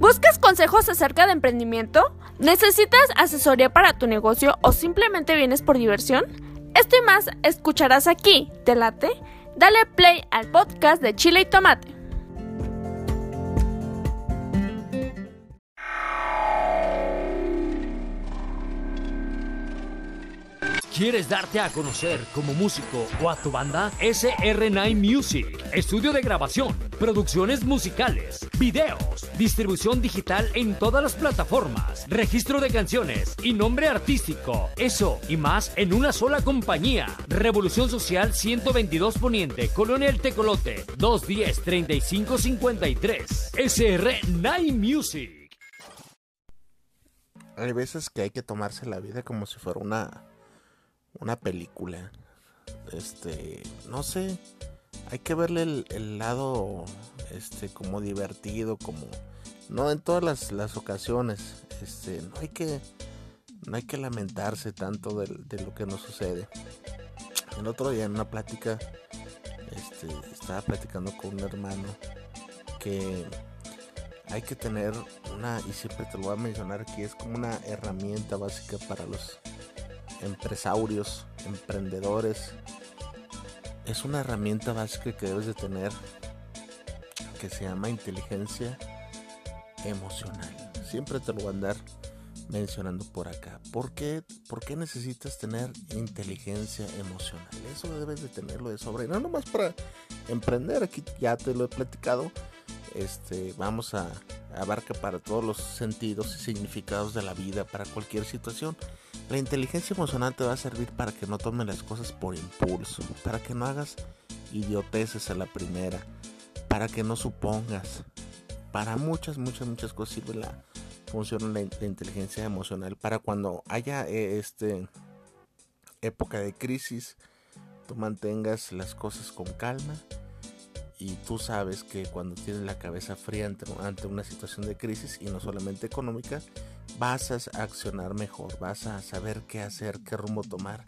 ¿Buscas consejos acerca de emprendimiento? ¿Necesitas asesoría para tu negocio o simplemente vienes por diversión? Esto y más escucharás aquí, ¿te late? Dale play al podcast de Chile y Tomate. ¿Quieres darte a conocer como músico o a tu banda? SR9 Music. Estudio de grabación, producciones musicales, videos, distribución digital en todas las plataformas, registro de canciones y nombre artístico. Eso y más en una sola compañía. Revolución Social 122 Poniente, Colonia El Tecolote, 210-3553. SR9 Music. Hay veces que hay que tomarse la vida como si fuera una una película. Este, no sé, hay que verle el, lado, este, como divertido, como, no en todas las, ocasiones, este, no hay que, no hay que lamentarse tanto de, lo que nos sucede. El otro día en una plática, este, estaba platicando con un hermano que hay que tener una, y siempre te lo voy a mencionar aquí, es como una herramienta básica para los empresarios, emprendedores, es una herramienta básica que debes de tener que se llama inteligencia emocional. Siempre te lo voy a andar mencionando por acá. ¿Por qué, ¿Por qué necesitas tener inteligencia emocional? Eso debes de tenerlo de sobra. No nomás para emprender, aquí ya te lo he platicado. Este, vamos a abarca para todos los sentidos y significados de la vida, para cualquier situación. La inteligencia emocional te va a servir para que no tomes las cosas por impulso, para que no hagas idioteces a la primera, para que no supongas. Para muchas, muchas, muchas cosas sirve la función la, la inteligencia emocional. Para cuando haya eh, este época de crisis, tú mantengas las cosas con calma y tú sabes que cuando tienes la cabeza fría ante, una situación de crisis y no solamente económica, vas a accionar mejor, vas a saber qué hacer, qué rumbo tomar.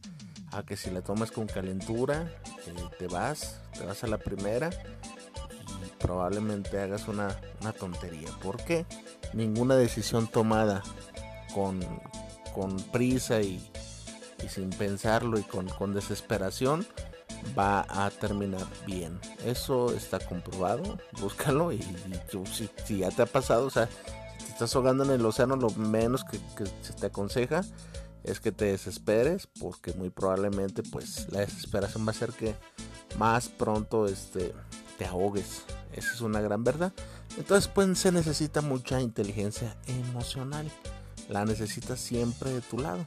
A que si la tomas con calentura, eh, te vas, te vas a la primera probablemente hagas una, tontería. porque Ninguna decisión tomada con, prisa y, sin pensarlo y con, con desesperación va a terminar bien. Eso está comprobado. Búscalo y, si, ya te ha pasado, o sea, si te estás ahogando en el océano, lo menos que, se te aconseja es que te desesperes porque muy probablemente pues la desesperación va a hacer que más pronto este, te ahogues. Esa es una gran verdad. Entonces pues se necesita mucha inteligencia emocional. La necesitas siempre de tu lado.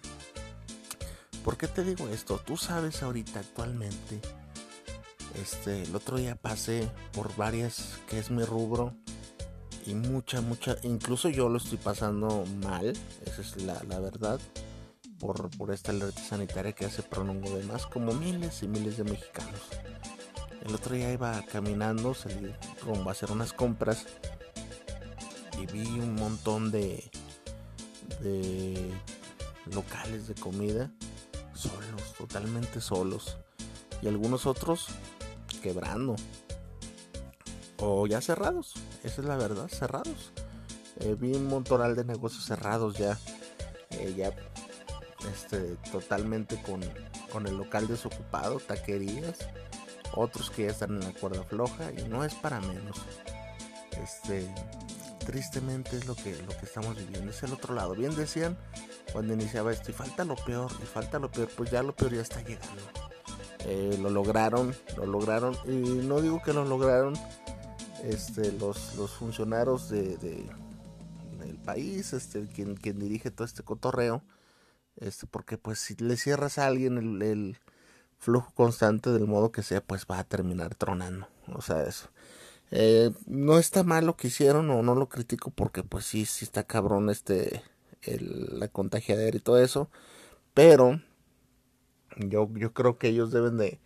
¿Por qué te digo esto? Tú sabes ahorita actualmente, este, el otro día pasé por varias, que es mi rubro, y mucha, mucha, incluso yo lo estoy pasando mal, esa es la, verdad, por, por, esta alerta sanitaria que hace pronungo de más, como miles y miles de mexicanos. El otro día iba caminando, salí rumbo a hacer unas compras y vi un montón de, de locales de comida solos, totalmente solos. Y algunos otros quebrando. O ya cerrados, esa es la verdad, cerrados. Eh, vi un montonal de negocios cerrados ya. Eh, ya este, totalmente con, con el local desocupado, taquerías. Otros que ya están en la cuerda floja y no es para menos. Este, tristemente es lo que, lo que estamos viviendo. Es el otro lado. Bien decían cuando iniciaba esto y falta lo peor, y falta lo peor, pues ya lo peor ya está llegando. Eh, lo lograron, lo lograron, y no digo que lo lograron este, los, los funcionarios de, del país, este, quien, quien dirige todo este cotorreo, este, porque pues si le cierras a alguien el, el flujo constante del modo que sea, pues va a terminar tronando. O sea, eso. Eh, no está mal lo que hicieron o no lo critico porque pues sí, sí está cabrón este la contagiadera y todo eso. Pero yo, yo creo que ellos deben de,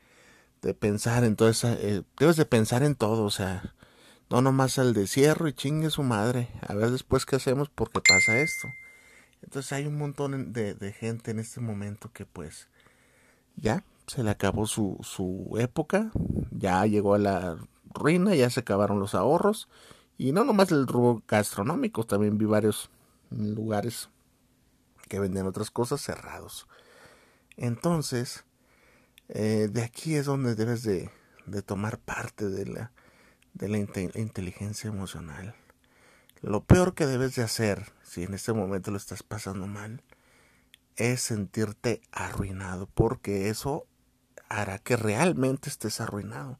de pensar en todo eso. Eh, debes de pensar en todo, o sea, no nomás al desierro y chingue su madre. A ver después qué hacemos porque pasa esto. Entonces hay un montón de, de gente en este momento que pues ya se le acabó su, su época, ya llegó a la ruina, ya se acabaron los ahorros Y no nomás el rubro gastronómico, también vi varios lugares que venden otras cosas cerrados. Entonces, eh, de aquí es donde debes de, de tomar parte de la, de la inteligencia emocional. Lo peor que debes de hacer, si en este momento lo estás pasando mal, es sentirte arruinado, porque eso hará que realmente estés arruinado.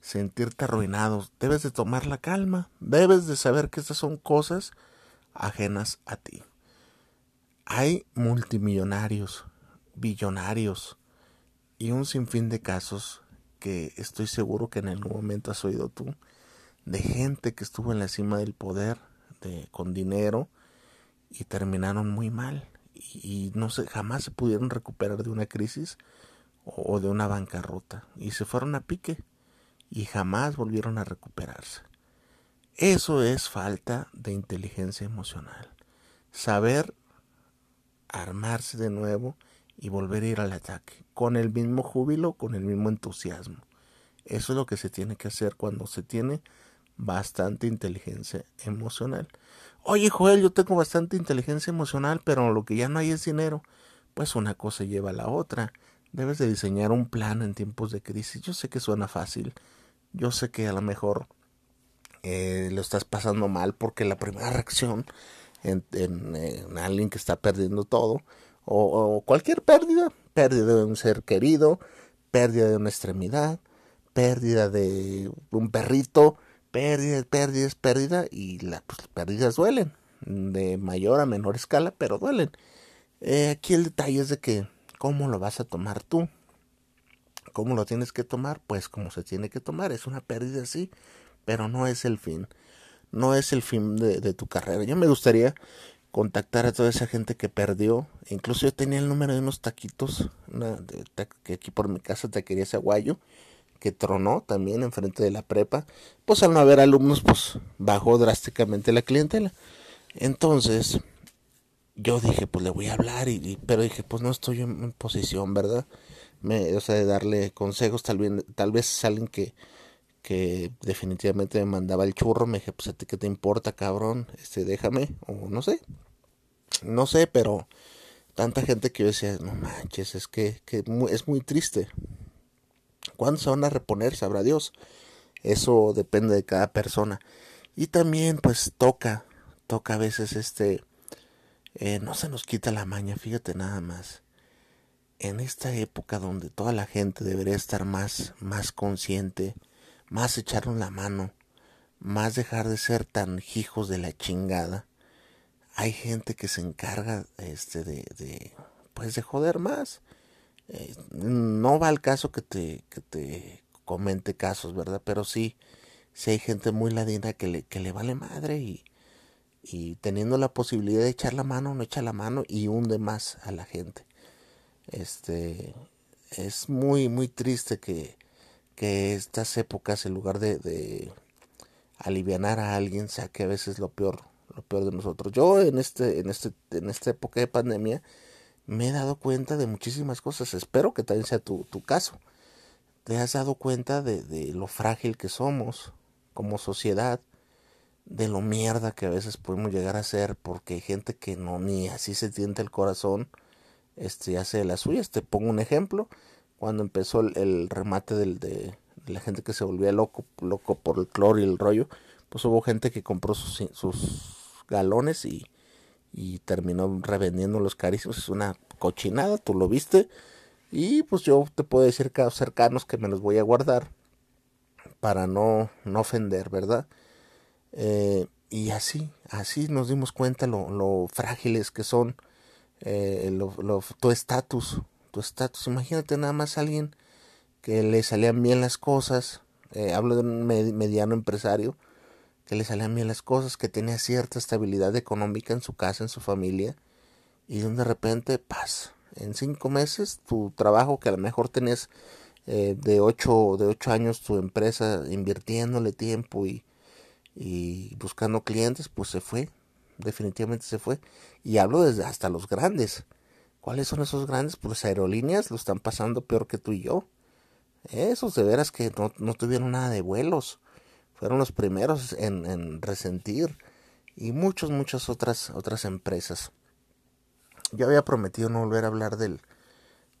Sentirte arruinado, debes de tomar la calma, debes de saber que estas son cosas ajenas a ti. Hay multimillonarios, billonarios y un sinfín de casos que estoy seguro que en algún momento has oído tú, de gente que estuvo en la cima del poder, de, con dinero, y terminaron muy mal. Y, no sé, jamás se pudieron recuperar de una crisis o, de una bancarrota. Y se fueron a pique y jamás volvieron a recuperarse. Eso es falta de inteligencia emocional. Saber armarse de nuevo y volver a ir al ataque, con el mismo júbilo, con el mismo entusiasmo. Eso es lo que se tiene que hacer cuando se tiene bastante inteligencia emocional. Oye, Joel, yo tengo bastante inteligencia emocional, pero lo que ya no hay es dinero. Pues una cosa lleva a la otra. Debes de diseñar un plan en tiempos de crisis. Yo sé que suena fácil. Yo sé que a lo mejor eh, lo estás pasando mal porque la primera reacción en, en alguien que está perdiendo todo o, cualquier pérdida, pérdida de un ser querido, pérdida de una extremidad, pérdida de un perrito, pérdida, pérdida, pérdida y las pues, pérdidas duelen, de mayor a menor escala, pero duelen. Eh, aquí el detalle es de que cómo lo vas a tomar tú. ¿Cómo lo tienes que tomar? Pues como se tiene que tomar. Es una pérdida, sí, pero no es el fin. No es el fin de, tu carrera. Yo me gustaría contactar a toda esa gente que perdió. Incluso yo tenía el número de unos taquitos, que aquí por mi casa te quería ese aguayo, que tronó también enfrente de la prepa. Pues al no haber alumnos, pues bajó drásticamente la clientela. Entonces, yo dije, pues le voy a hablar, y, pero dije, pues no estoy en, posición, ¿verdad? Me, o sea, de darle consejos, tal vez, tal vez alguien que, que definitivamente me mandaba el churro, me dije, pues a ti qué te importa, cabrón, este, déjame, o no sé, no sé, pero tanta gente que yo decía, no manches, es que, que es muy triste. ¿Cuándo se van a reponer? Sabrá Dios. Eso depende de cada persona. Y también, pues, toca, toca a veces este, eh, no se nos quita la maña, fíjate nada más. En esta época donde toda la gente debería estar más, más consciente, más echarnos la mano, más dejar de ser tan hijos de la chingada. Hay gente que se encarga este de, de pues de joder más. Eh, no va al caso que te, que te comente casos, ¿verdad? Pero sí, sí hay gente muy ladina que le, que le vale madre y, y teniendo la posibilidad de echar la mano, no echa la mano y hunde más a la gente. Este es muy, muy triste que, que estas épocas, en lugar de, de alivianar a alguien, sea que a veces lo peor, lo peor de nosotros. Yo en este, en este, en esta época de pandemia, me he dado cuenta de muchísimas cosas. Espero que también sea tu, tu caso. Te has dado cuenta de, de lo frágil que somos como sociedad, de lo mierda que a veces podemos llegar a ser, porque hay gente que no ni así se tiente el corazón, este hace de las suyas. Te pongo un ejemplo cuando empezó el, remate del, de, la gente que se volvía loco, loco por el cloro y el rollo, pues hubo gente que compró sus, sus galones y, y terminó revendiendo los carísimos. Es una cochinada, tú lo viste. Y pues yo te puedo decir que cercanos que me los voy a guardar para no, no ofender, ¿verdad? Eh, y así, así nos dimos cuenta lo, lo frágiles que son eh, lo, lo, tu estatus, tu estatus. Imagínate nada más alguien que le salían bien las cosas, eh, hablo de un mediano empresario, que le salían bien las cosas, que tenía cierta estabilidad económica en su casa, en su familia, y de repente, paz, en cinco meses tu trabajo que a lo mejor tenías eh, de ocho de ocho años tu empresa invirtiéndole tiempo y, y buscando clientes, pues se fue, definitivamente se fue. Y hablo desde hasta los grandes. ¿Cuáles son esos grandes? Pues aerolíneas lo están pasando peor que tú y yo. Esos de veras que no, no tuvieron nada de vuelos. fueron los primeros en, en resentir y muchas, muchas otras, otras empresas. Yo había prometido no volver a hablar del,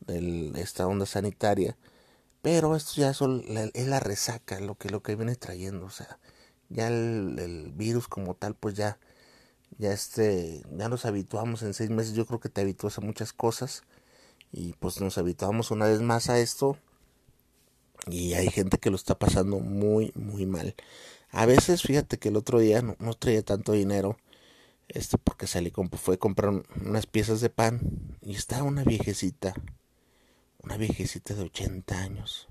del esta onda sanitaria, pero esto ya es la resaca, lo que, lo que viene trayendo, o sea, ya el, virus como tal, pues ya, ya este, ya nos habituamos en seis meses, yo creo que te habituas a muchas cosas, y pues nos habituamos una vez más a esto, y hay gente que lo está pasando muy, muy mal. A veces, fíjate que el otro día no, no traía tanto dinero, este, porque salí, fue a comprar unas piezas de pan, y estaba una viejecita, una viejecita de 80 años,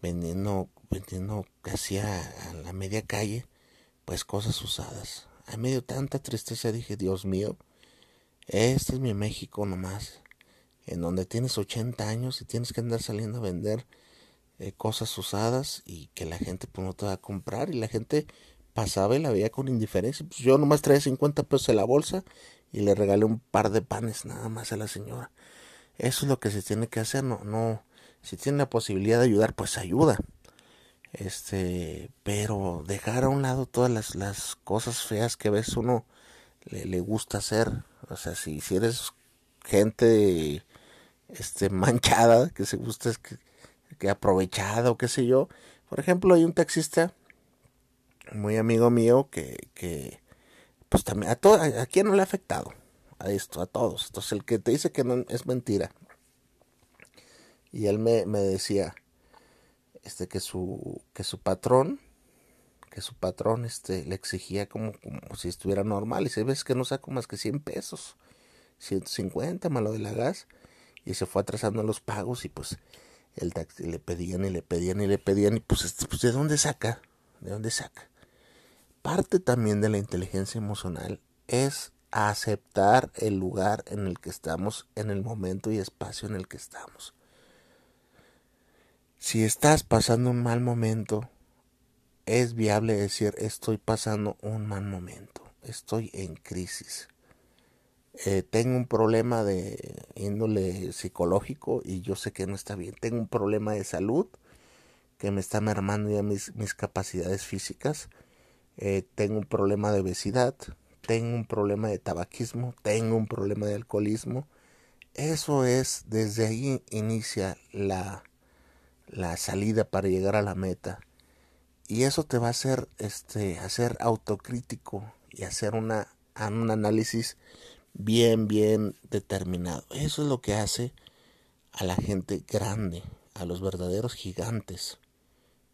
vendiendo, vendiendo casi a, la media calle, pues cosas usadas. A medio tanta tristeza dije, Dios mío, este es mi México nomás, en donde tienes 80 años y tienes que andar saliendo a vender eh, cosas usadas y que la gente pues no te va a comprar y la gente pasaba y la veía con indiferencia. Pues yo nomás traía 50 pesos en la bolsa y le regalé un par de panes nada más a la señora. Eso es lo que se tiene que hacer, no, no, si tiene la posibilidad de ayudar, pues ayuda. Este, pero dejar a un lado todas las, las cosas feas que a veces uno le, le gusta hacer. O sea, si, si eres gente este manchada, que se gusta que, que aprovechada o qué sé yo. Por ejemplo, hay un taxista muy amigo mío que, que pues también a todo, a, quién no le ha afectado a esto, a todos. Entonces el que te dice que no es mentira. Y él me, me decía este que su que su patrón que su patrón este le exigía como, como si estuviera normal. Y se ves que no saco más que 100 pesos 150 malo de la gas y se fue atrasando los pagos y pues el taxi le pedían y le pedían y le pedían y pues, este, pues de dónde saca de dónde saca parte también de la inteligencia emocional es aceptar el lugar en el que estamos, en el momento y espacio en el que estamos. Si estás pasando un mal momento, es viable decir estoy pasando un mal momento, estoy en crisis. Eh, tengo un problema de índole psicológico y yo sé que no está bien. Tengo un problema de salud que me está mermando ya mis, mis capacidades físicas. Eh, tengo un problema de obesidad, tengo un problema de tabaquismo, tengo un problema de alcoholismo. Eso es, desde ahí inicia la, la salida para llegar a la meta. Y eso te va a hacer, este, hacer autocrítico y hacer una, un análisis bien, bien determinado. Eso es lo que hace a la gente grande, a los verdaderos gigantes.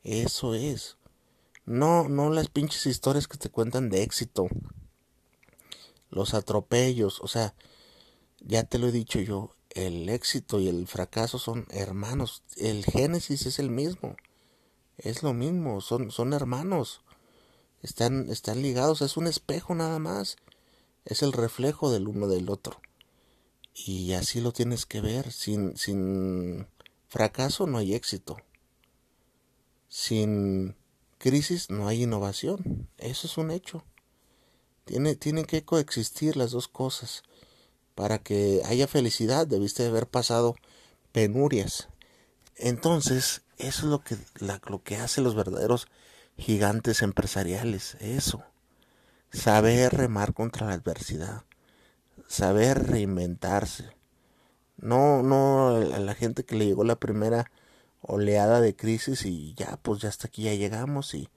Eso es. No, no las pinches historias que te cuentan de éxito. Los atropellos, o sea, ya te lo he dicho yo, el éxito y el fracaso son hermanos. El génesis es el mismo. Es lo mismo, son, son hermanos. Están, están ligados, es un espejo nada más. Es el reflejo del uno del otro. Y así lo tienes que ver. Sin, sin fracaso no hay éxito. Sin crisis no hay innovación. Eso es un hecho. Tiene, tienen que coexistir las dos cosas. Para que haya felicidad debiste haber pasado penurias. Entonces, eso es lo que, lo que los verdaderos gigantes empresariales. Eso. Saber remar contra la adversidad. Saber reinventarse. No, no a la gente que le llegó la primera oleada de crisis y ya, pues ya hasta aquí ya llegamos y,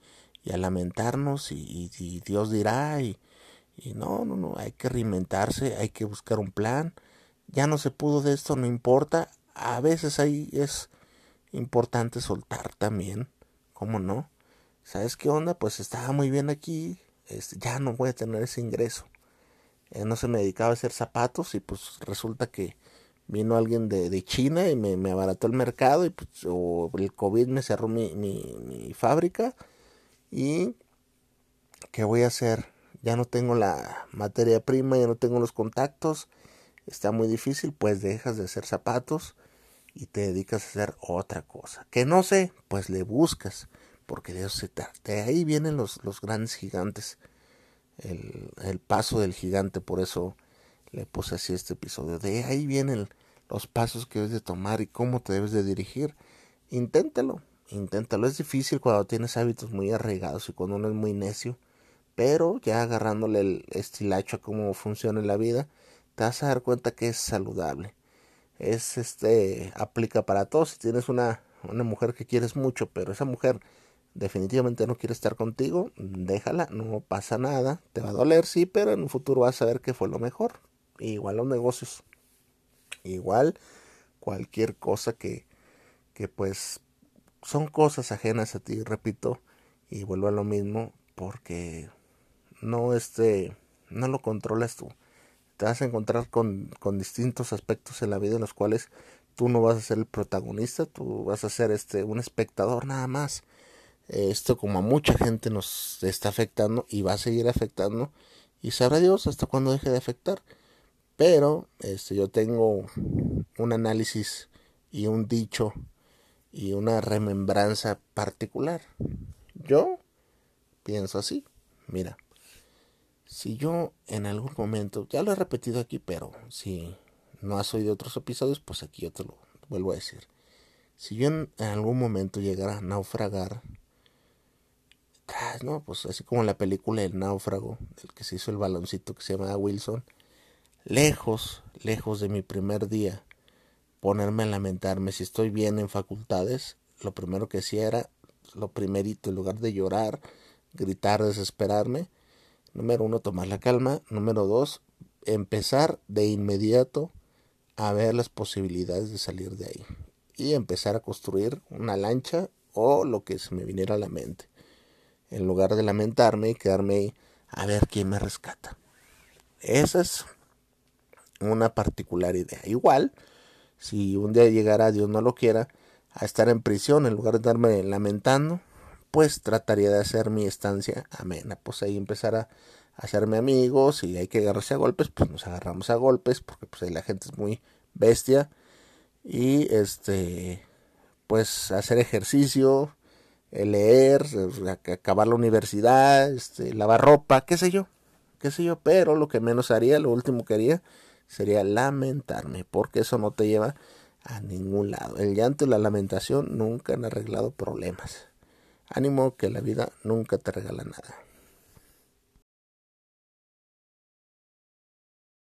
y a lamentarnos y, y, Dios dirá y, y no, no, no, hay que reinventarse, hay que buscar un plan. Ya no se pudo de esto, no importa. A veces ahí es importante soltar también, ¿cómo no? ¿Sabes qué onda? Pues estaba muy bien aquí, este, ya no voy a tener ese ingreso. Eh, no se me dedicaba a hacer zapatos y pues resulta que vino alguien de, de China y me, me, abarató el mercado y pues, o el COVID me cerró mi, mi, mi, fábrica y ¿qué voy a hacer? Ya no tengo la materia prima, ya no tengo los contactos, está muy difícil, pues dejas de hacer zapatos y te dedicas a hacer otra cosa. Que no sé, pues le buscas, porque de se. De ahí vienen los, los grandes gigantes, el, el paso del gigante, por eso le puse así este episodio. De ahí vienen los pasos que debes de tomar y cómo te debes de dirigir. Inténtalo, inténtalo. Es difícil cuando tienes hábitos muy arraigados y cuando uno es muy necio, pero ya agarrándole el estilacho a cómo funciona la vida, te vas a dar cuenta que es saludable. Es este, aplica para todos. Si tienes una, una mujer que quieres mucho, pero esa mujer definitivamente no quiere estar contigo, déjala, no pasa nada, te va a doler, sí, pero en un futuro vas a ver que fue lo mejor. Igual los negocios, igual cualquier cosa que, que pues son cosas ajenas a ti, repito, y vuelvo a lo mismo, porque no este, no lo controlas tú. Te vas a encontrar con, con distintos aspectos en la vida en los cuales tú no vas a ser el protagonista, tú vas a ser este un espectador nada más. Esto como a mucha gente nos está afectando y va a seguir afectando y sabrá Dios hasta cuándo deje de afectar. Pero este yo tengo un análisis y un dicho y una remembranza particular. Yo pienso así. Mira, si yo en algún momento, ya lo he repetido aquí, pero si no has oído otros episodios, pues aquí yo te lo vuelvo a decir. Si yo en algún momento llegara a naufragar, ah, no, pues así como la película El náufrago, el que se hizo el baloncito que se llama Wilson, lejos, lejos de mi primer día, ponerme a lamentarme si estoy bien en facultades, lo primero que hacía era, lo primerito, en lugar de llorar, gritar, desesperarme, número uno, tomar la calma, número dos, empezar de inmediato a ver las posibilidades de salir de ahí y empezar a construir una lancha o lo que se me viniera a la mente, en lugar de lamentarme y quedarme ahí a ver quién me rescata. Esa es una particular idea. Igual, si un día llegara, Dios no lo quiera, a estar en prisión en lugar de estarme lamentando, pues trataría de hacer mi estancia amena. Pues ahí empezar a hacerme amigos y hay que agarrarse a golpes, pues nos agarramos a golpes porque pues ahí la gente es muy bestia y este pues hacer ejercicio, leer, acabar la universidad, este, lavar ropa, qué sé yo, qué sé yo, pero lo que menos haría, lo último que haría sería lamentarme, porque eso no te lleva a ningún lado. El llanto y la lamentación nunca han arreglado problemas. Ánimo que la vida nunca te regala nada.